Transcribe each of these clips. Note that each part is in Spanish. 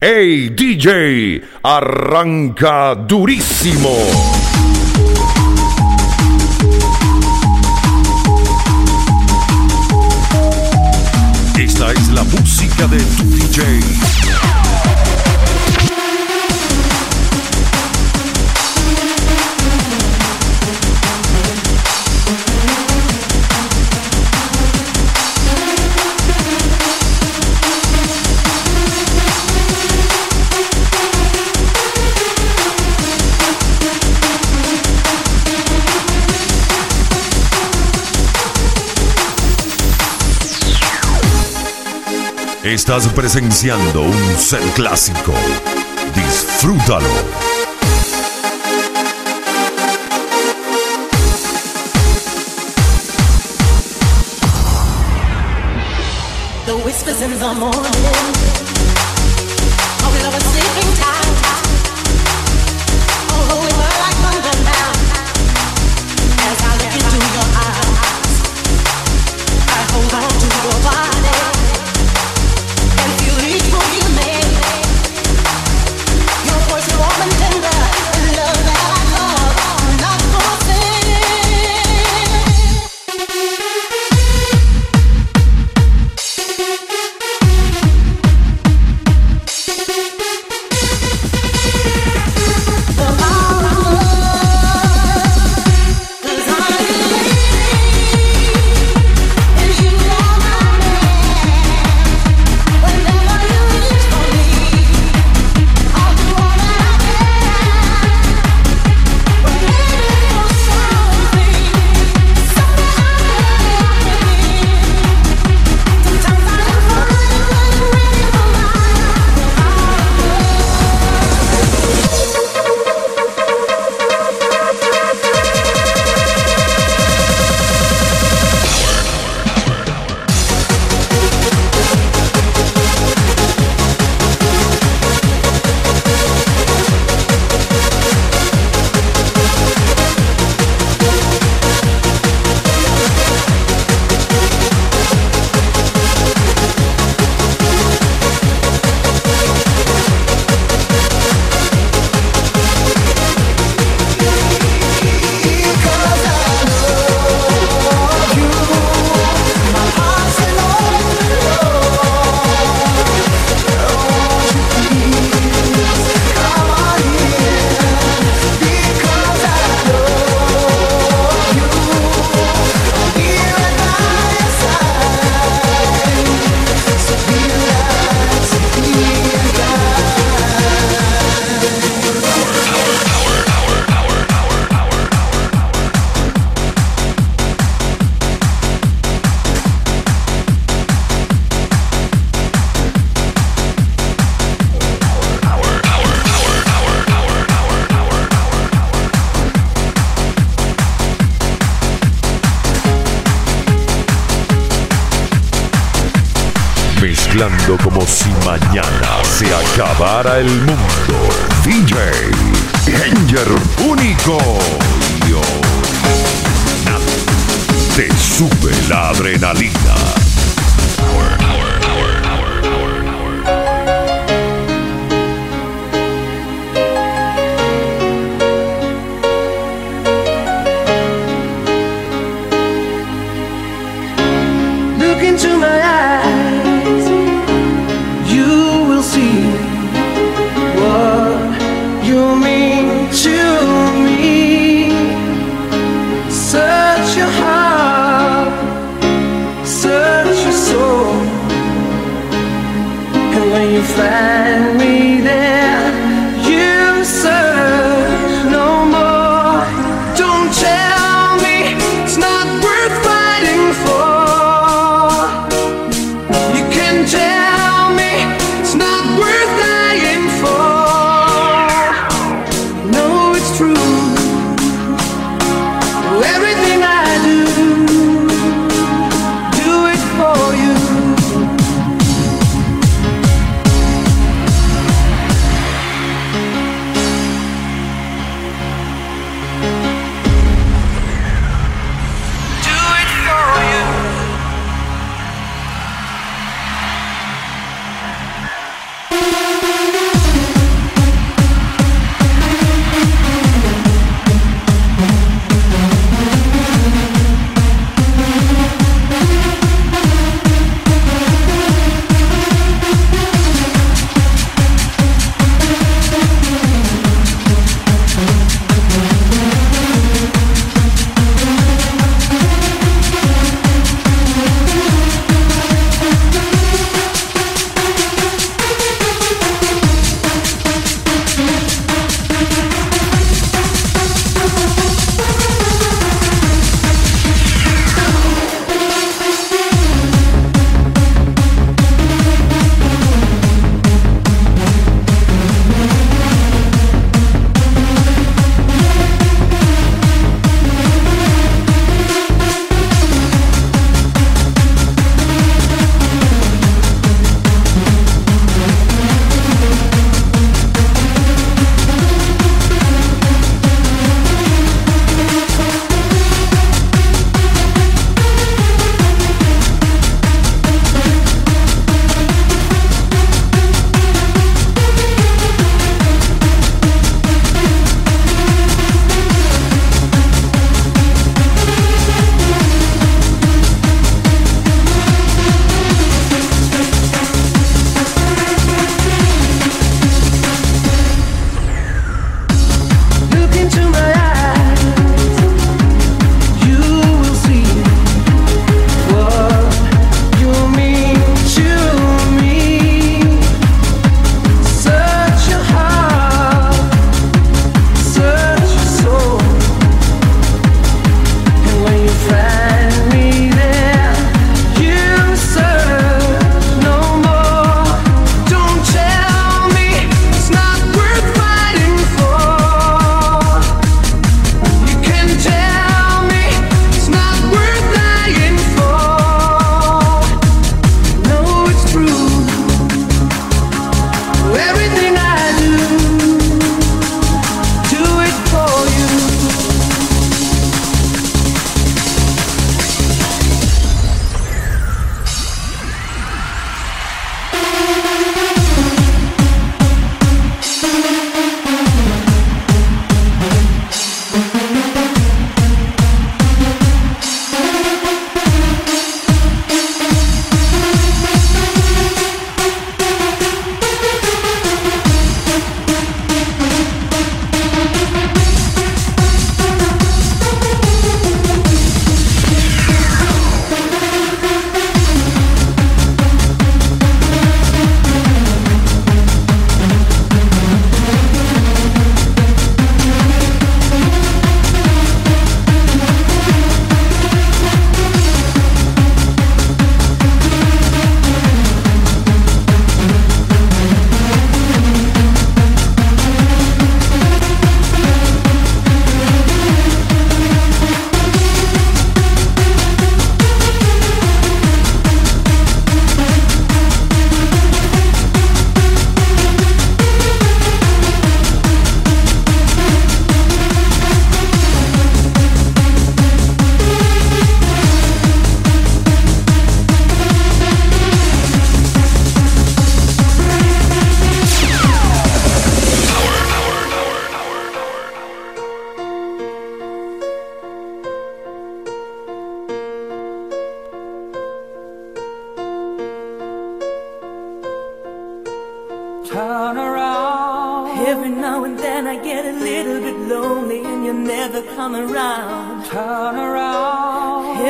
Hey DJ, arranca durísimo. Esta es la música de tu DJ. Estás presenciando un set clásico. Disfrútalo. The whispers in the morning como si mañana se acabara el mundo. DJ Danger Único. Te sube la adrenalina.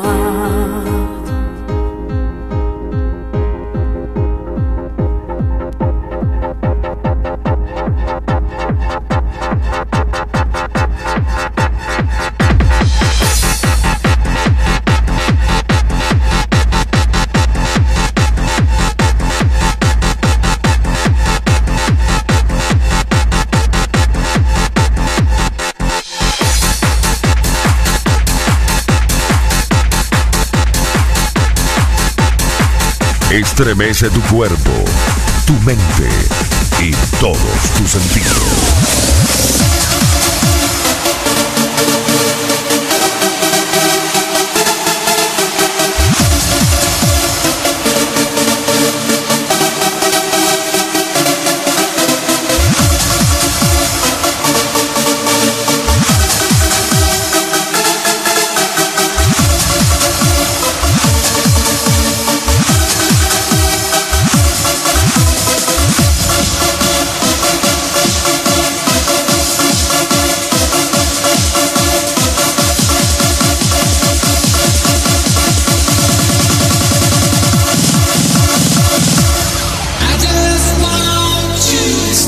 heart. Estremece tu cuerpo, tu mente y todos tus sentidos.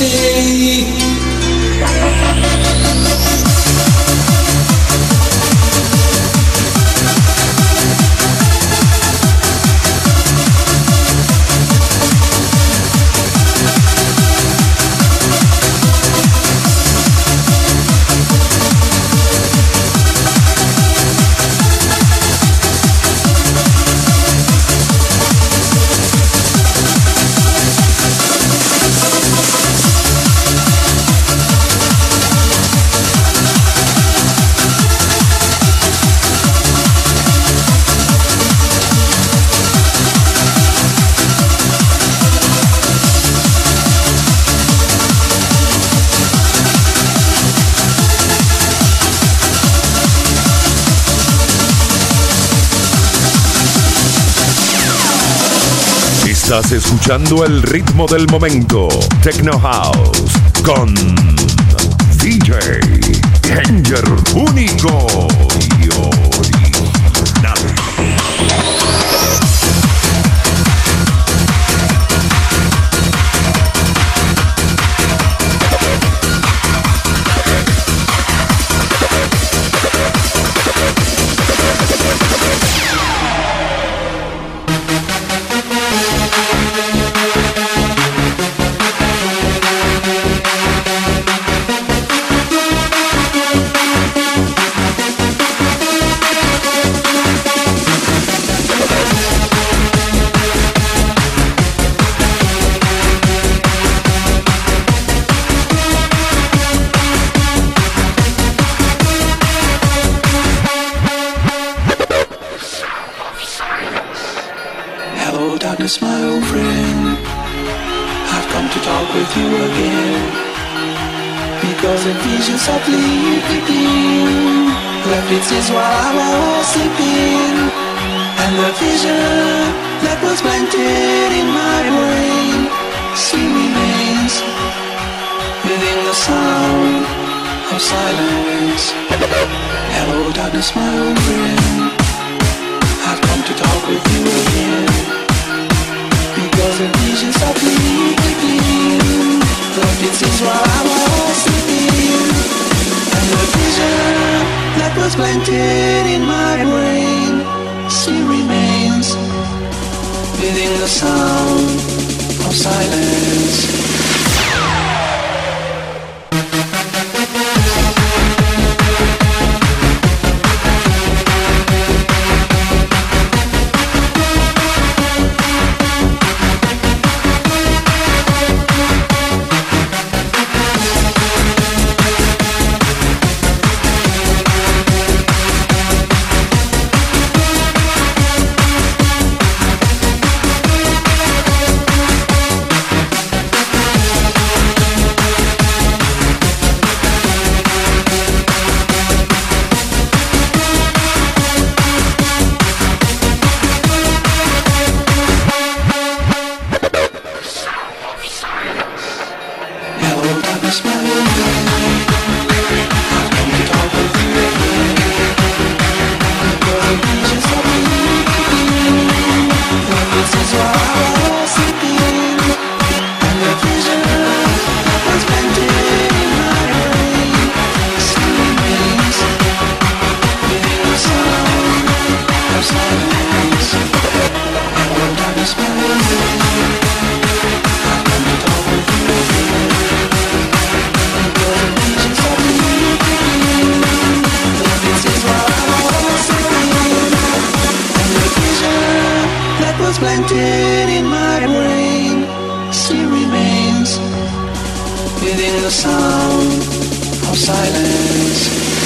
stay Escuchando el ritmo del momento, Techno House, con DJ Danger Único. is why I was sleeping. And the vision that was planted in my brain. Still remains Within the sound of silence. Hello darkness my old friend. I've come to talk with you. Was planted in my brain still remains within the sound of silence. Within the sound of silence.